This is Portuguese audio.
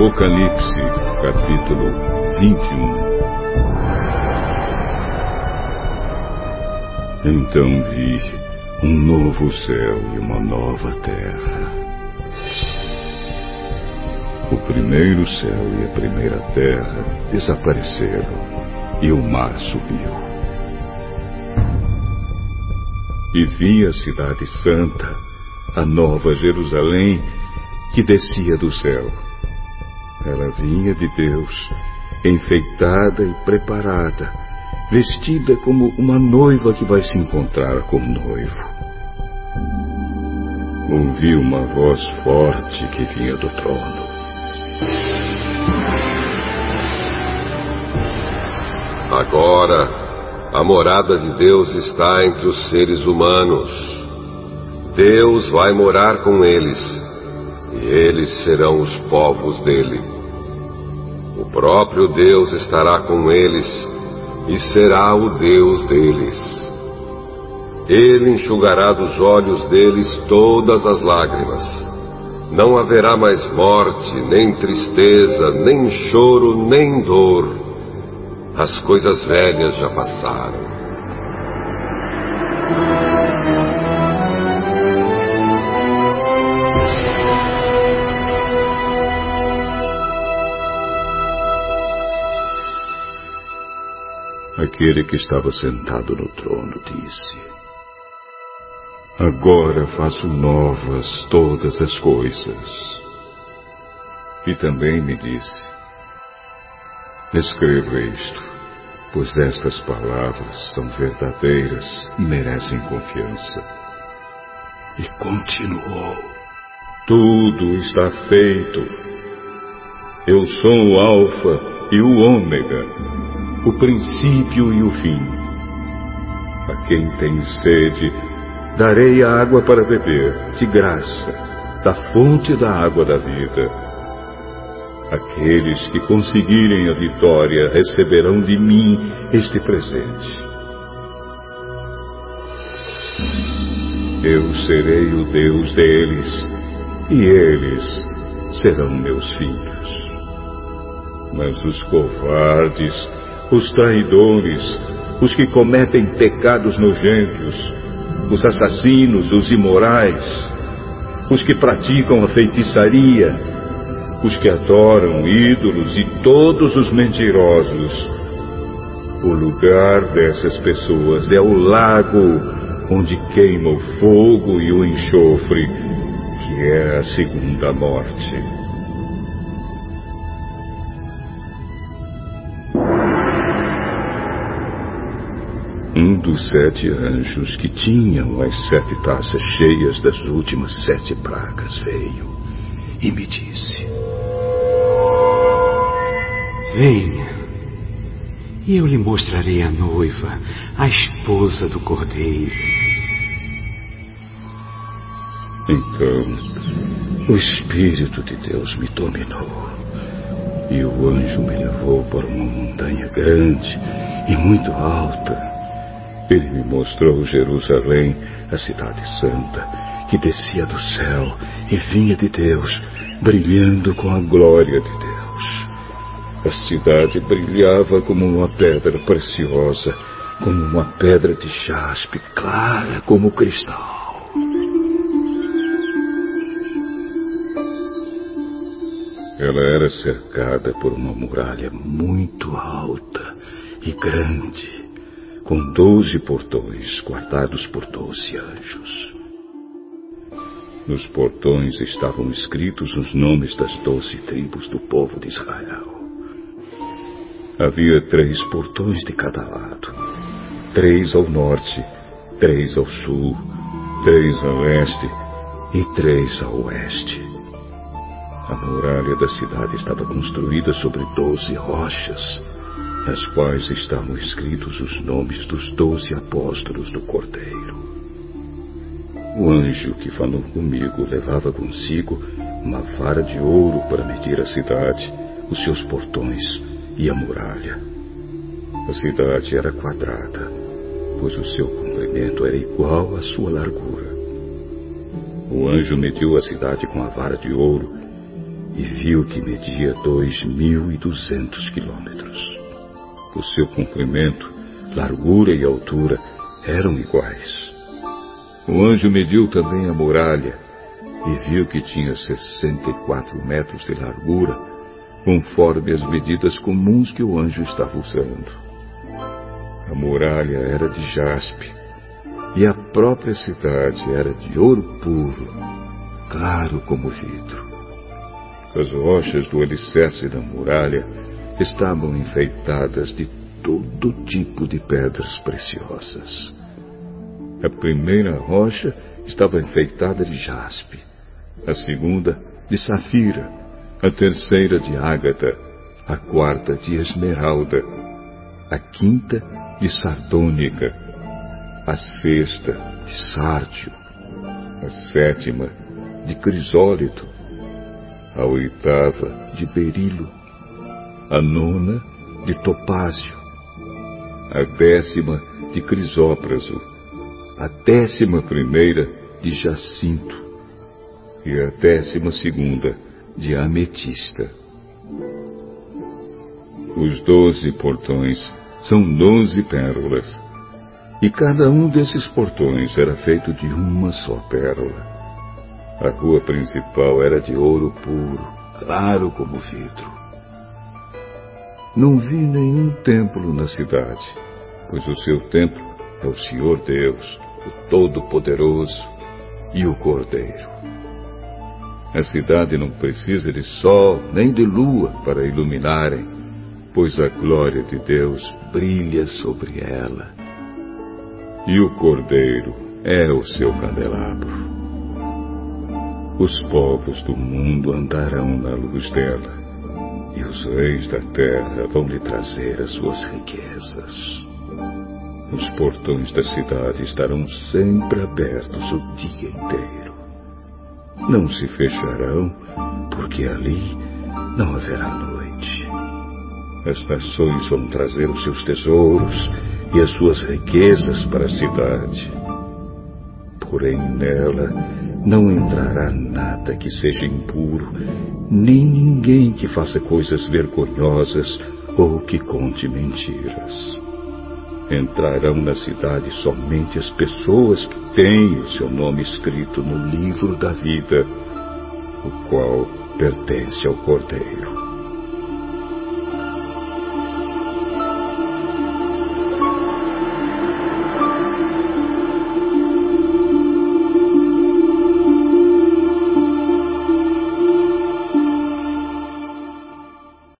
Apocalipse, capítulo 21 Então vi um novo céu e uma nova terra. O primeiro céu e a primeira terra desapareceram e o mar subiu. E vi a cidade santa, a nova Jerusalém, que descia do céu. Ela vinha de Deus, enfeitada e preparada, vestida como uma noiva que vai se encontrar com o noivo. Ouvi uma voz forte que vinha do trono. Agora, a morada de Deus está entre os seres humanos. Deus vai morar com eles, e eles serão os povos dele. O próprio Deus estará com eles e será o Deus deles. Ele enxugará dos olhos deles todas as lágrimas. Não haverá mais morte, nem tristeza, nem choro, nem dor. As coisas velhas já passaram. Aquele que estava sentado no trono disse: Agora faço novas todas as coisas. E também me disse: Escreva isto, pois estas palavras são verdadeiras e merecem confiança. E continuou: Tudo está feito. Eu sou o Alfa e o Ômega o princípio e o fim. A quem tem sede, darei água para beber, de graça, da fonte da água da vida. Aqueles que conseguirem a vitória receberão de mim este presente. Eu serei o Deus deles, e eles serão meus filhos. Mas os covardes os traidores, os que cometem pecados nojentos, os assassinos, os imorais, os que praticam a feitiçaria, os que adoram ídolos e todos os mentirosos. O lugar dessas pessoas é o lago onde queima o fogo e o enxofre, que é a segunda morte. Um dos sete anjos que tinham as sete taças cheias das últimas sete pragas veio e me disse: Venha, e eu lhe mostrarei a noiva, a esposa do cordeiro. Então, o Espírito de Deus me dominou, e o anjo me levou para uma montanha grande e muito alta ele me mostrou Jerusalém, a cidade santa, que descia do céu e vinha de Deus, brilhando com a glória de Deus. A cidade brilhava como uma pedra preciosa, como uma pedra de jaspe, clara como cristal. Ela era cercada por uma muralha muito alta e grande com doze portões guardados por doze anjos. Nos portões estavam escritos os nomes das doze tribos do povo de Israel. Havia três portões de cada lado: três ao norte, três ao sul, três ao leste e três ao oeste. A muralha da cidade estava construída sobre doze rochas nas quais estavam escritos os nomes dos doze apóstolos do Cordeiro. O anjo que falou comigo levava consigo uma vara de ouro para medir a cidade, os seus portões e a muralha. A cidade era quadrada, pois o seu comprimento era igual à sua largura. O anjo mediu a cidade com a vara de ouro e viu que media dois mil e duzentos quilômetros. O seu comprimento, largura e altura eram iguais. O anjo mediu também a muralha e viu que tinha 64 metros de largura, conforme as medidas comuns que o anjo estava usando. A muralha era de jaspe e a própria cidade era de ouro puro, claro como vidro. As rochas do alicerce da muralha estavam enfeitadas de todo tipo de pedras preciosas. A primeira rocha estava enfeitada de jaspe, a segunda de safira, a terceira de ágata, a quarta de esmeralda, a quinta de sardônica, a sexta de sárdio, a sétima de crisólito, a oitava de berilo, a nona de topázio, a décima de crisópraso, a décima primeira de jacinto e a décima segunda de ametista. Os doze portões são doze pérolas, e cada um desses portões era feito de uma só pérola. A rua principal era de ouro puro, claro como vidro. Não vi nenhum templo na cidade, pois o seu templo é o Senhor Deus, o Todo-Poderoso e o Cordeiro. A cidade não precisa de sol nem de lua para iluminarem, pois a glória de Deus brilha sobre ela. E o Cordeiro é o seu candelabro. Os povos do mundo andarão na luz dela e os reis da terra vão lhe trazer as suas riquezas. Os portões da cidade estarão sempre abertos o dia inteiro. Não se fecharão, porque ali não haverá noite. As nações vão trazer os seus tesouros e as suas riquezas para a cidade. Porém, nela não entrará nada que seja impuro, nem ninguém que faça coisas vergonhosas ou que conte mentiras. Entrarão na cidade somente as pessoas que têm o seu nome escrito no livro da vida, o qual pertence ao Cordeiro.